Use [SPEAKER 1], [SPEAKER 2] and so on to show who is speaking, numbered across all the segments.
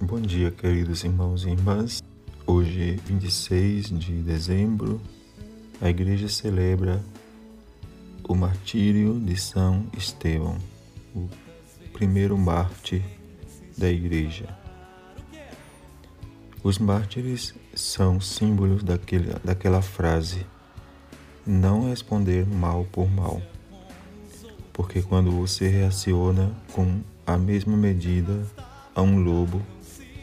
[SPEAKER 1] Bom dia, queridos irmãos e irmãs. Hoje, 26 de dezembro, a igreja celebra o martírio de São Estevão, o primeiro mártir da igreja. Os mártires são símbolos daquele, daquela frase: não responder mal por mal. Porque quando você reaciona com a mesma medida a um lobo,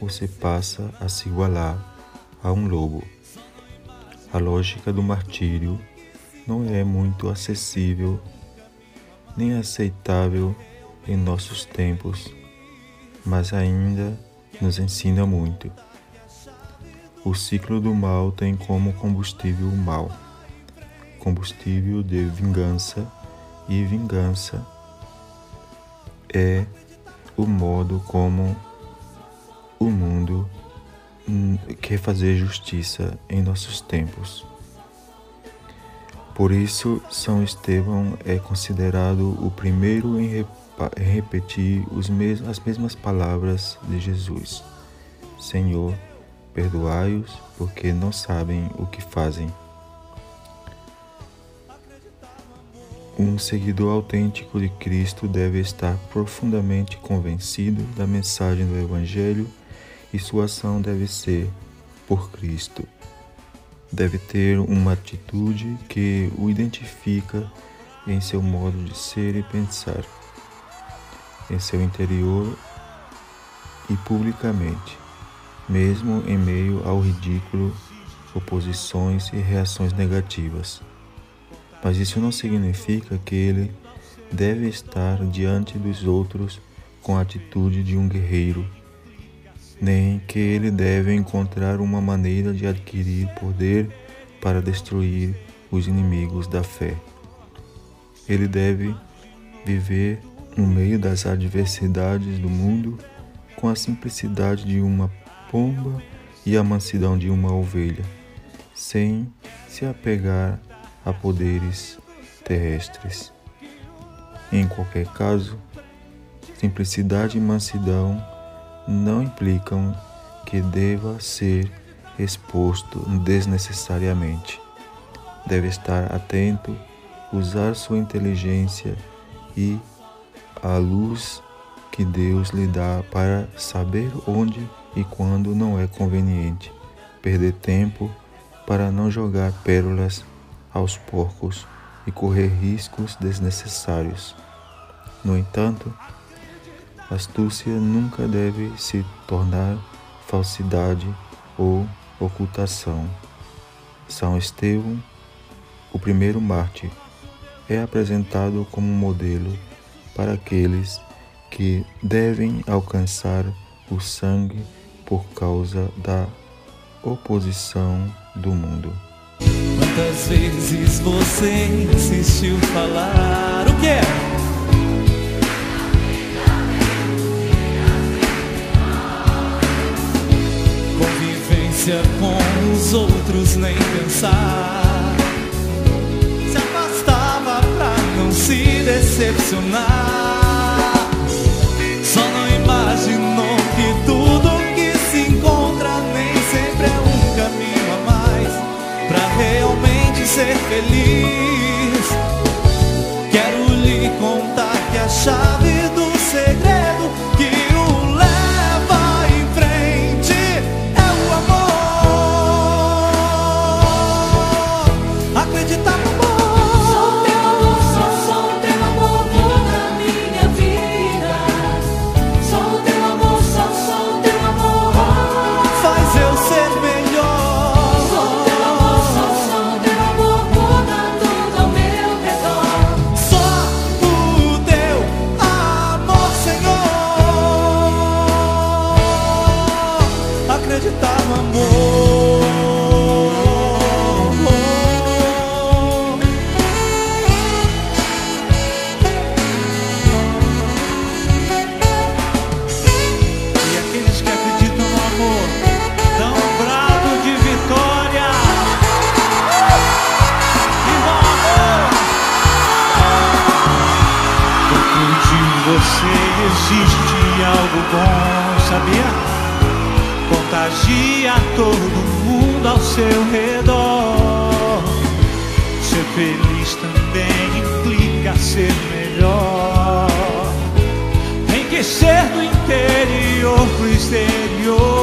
[SPEAKER 1] você passa a se igualar a um lobo. A lógica do martírio não é muito acessível nem aceitável em nossos tempos, mas ainda nos ensina muito. O ciclo do mal tem como combustível o mal, combustível de vingança, e vingança é o modo como o mundo hum, quer fazer justiça em nossos tempos. Por isso, São Estevão é considerado o primeiro em repetir mes as mesmas palavras de Jesus: Senhor, perdoai-os, porque não sabem o que fazem. Um seguidor autêntico de Cristo deve estar profundamente convencido da mensagem do Evangelho e sua ação deve ser por Cristo. Deve ter uma atitude que o identifica em seu modo de ser e pensar, em seu interior e publicamente, mesmo em meio ao ridículo, oposições e reações negativas. Mas isso não significa que ele deve estar diante dos outros com a atitude de um guerreiro nem que ele deve encontrar uma maneira de adquirir poder para destruir os inimigos da fé. Ele deve viver no meio das adversidades do mundo com a simplicidade de uma pomba e a mansidão de uma ovelha, sem se apegar a poderes terrestres. Em qualquer caso, simplicidade e mansidão não implicam que deva ser exposto desnecessariamente. Deve estar atento, usar sua inteligência e a luz que Deus lhe dá para saber onde e quando não é conveniente, perder tempo para não jogar pérolas aos porcos e correr riscos desnecessários. No entanto, Astúcia nunca deve se tornar falsidade ou ocultação. São Estevão, o primeiro mártir, é apresentado como modelo para aqueles que devem alcançar o sangue por causa da oposição do mundo.
[SPEAKER 2] Quantas vezes você insistiu falar o que é? Com os outros nem pensar. Se afastava pra não se decepcionar. Só não imaginou que tudo que se encontra nem sempre é um caminho a mais pra realmente ser feliz. Contagia todo mundo ao seu redor. Ser feliz também implica ser melhor. Tem que ser do interior pro exterior.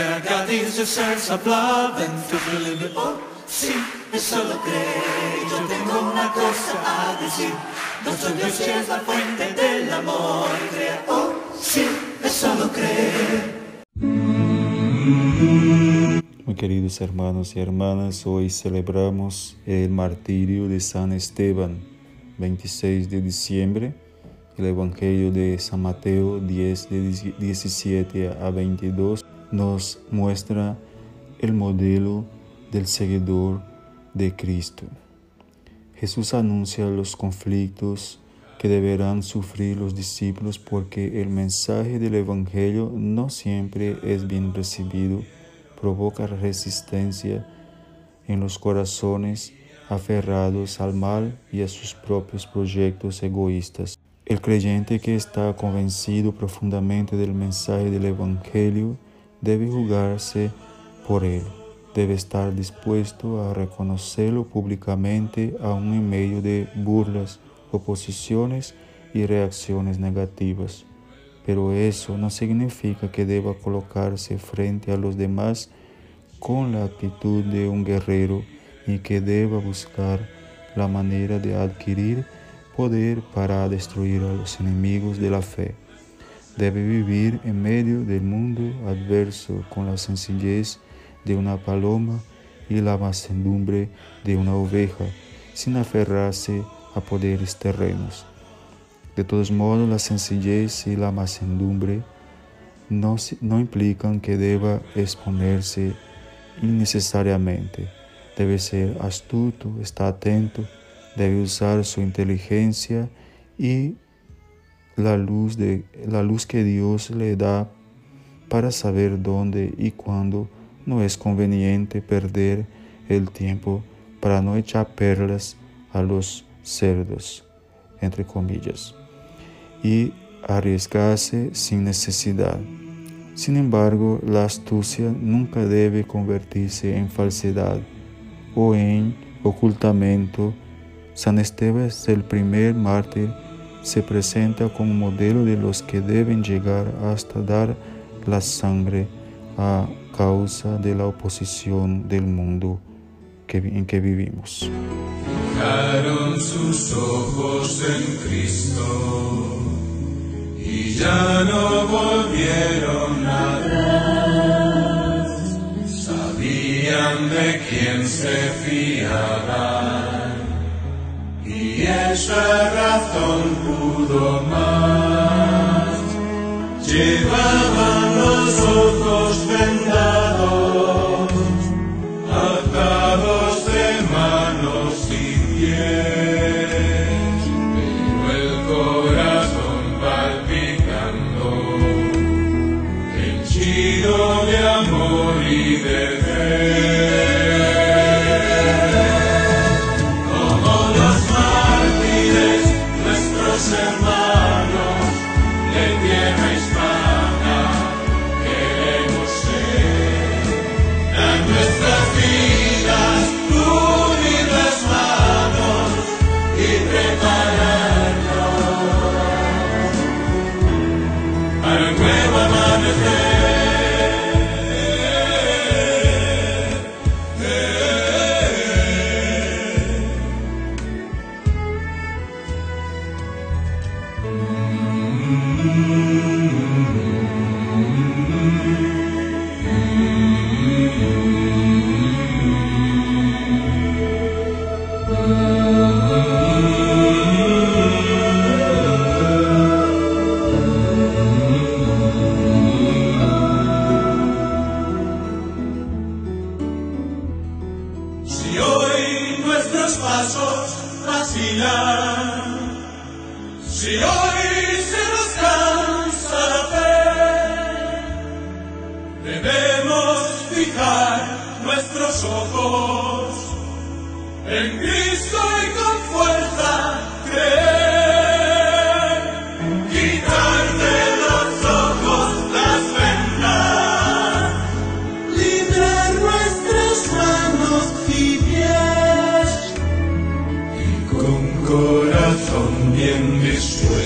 [SPEAKER 2] That God a sense of love and little oh, sí, es solo creer. Yo tengo una cosa a decir. Nuestro Dios es la fuente del amor. Crea, oh, sí, es solo creer.
[SPEAKER 1] Muy queridos hermanos y hermanas, hoy celebramos el martirio de San Esteban, 26 de diciembre. El Evangelio de San Mateo 10, de 17 a 22 nos muestra el modelo del seguidor de Cristo. Jesús anuncia los conflictos que deberán sufrir los discípulos porque el mensaje del Evangelio no siempre es bien recibido, provoca resistencia en los corazones aferrados al mal y a sus propios proyectos egoístas. El creyente que está convencido profundamente del mensaje del Evangelio debe jugarse por él, debe estar dispuesto a reconocerlo públicamente aun en medio de burlas, oposiciones y reacciones negativas. Pero eso no significa que deba colocarse frente a los demás con la actitud de un guerrero y que deba buscar la manera de adquirir poder para destruir a los enemigos de la fe. Debe vivir en medio del mundo adverso con la sencillez de una paloma y la mansedumbre de una oveja, sin aferrarse a poderes terrenos. De todos modos, la sencillez y la mansedumbre no, implican que deba exponerse innecesariamente. Debe ser astuto, está atento, debe usar su inteligencia y la luz, de, la luz que Dios le da para saber dónde y cuándo no es conveniente perder el tiempo para no echar perlas a los cerdos, entre comillas, y arriesgarse sin necesidad. Sin embargo, la astucia nunca debe convertirse en falsedad o en ocultamiento. San Esteban es el primer mártir, se presenta como modelo de los que deben llegar hasta dar la sangre a causa de la oposición del mundo que- en que vivimos.
[SPEAKER 3] Fijaron sus ojos en Cristo y ya no volvieron atrás. Sabían de quién se fiaban esa razón pudo más. Llevaban los ojos vendados, si hoy se nos cansa la fe, debemos fijar nuestros ojos en Cristo y con fuerza. Esto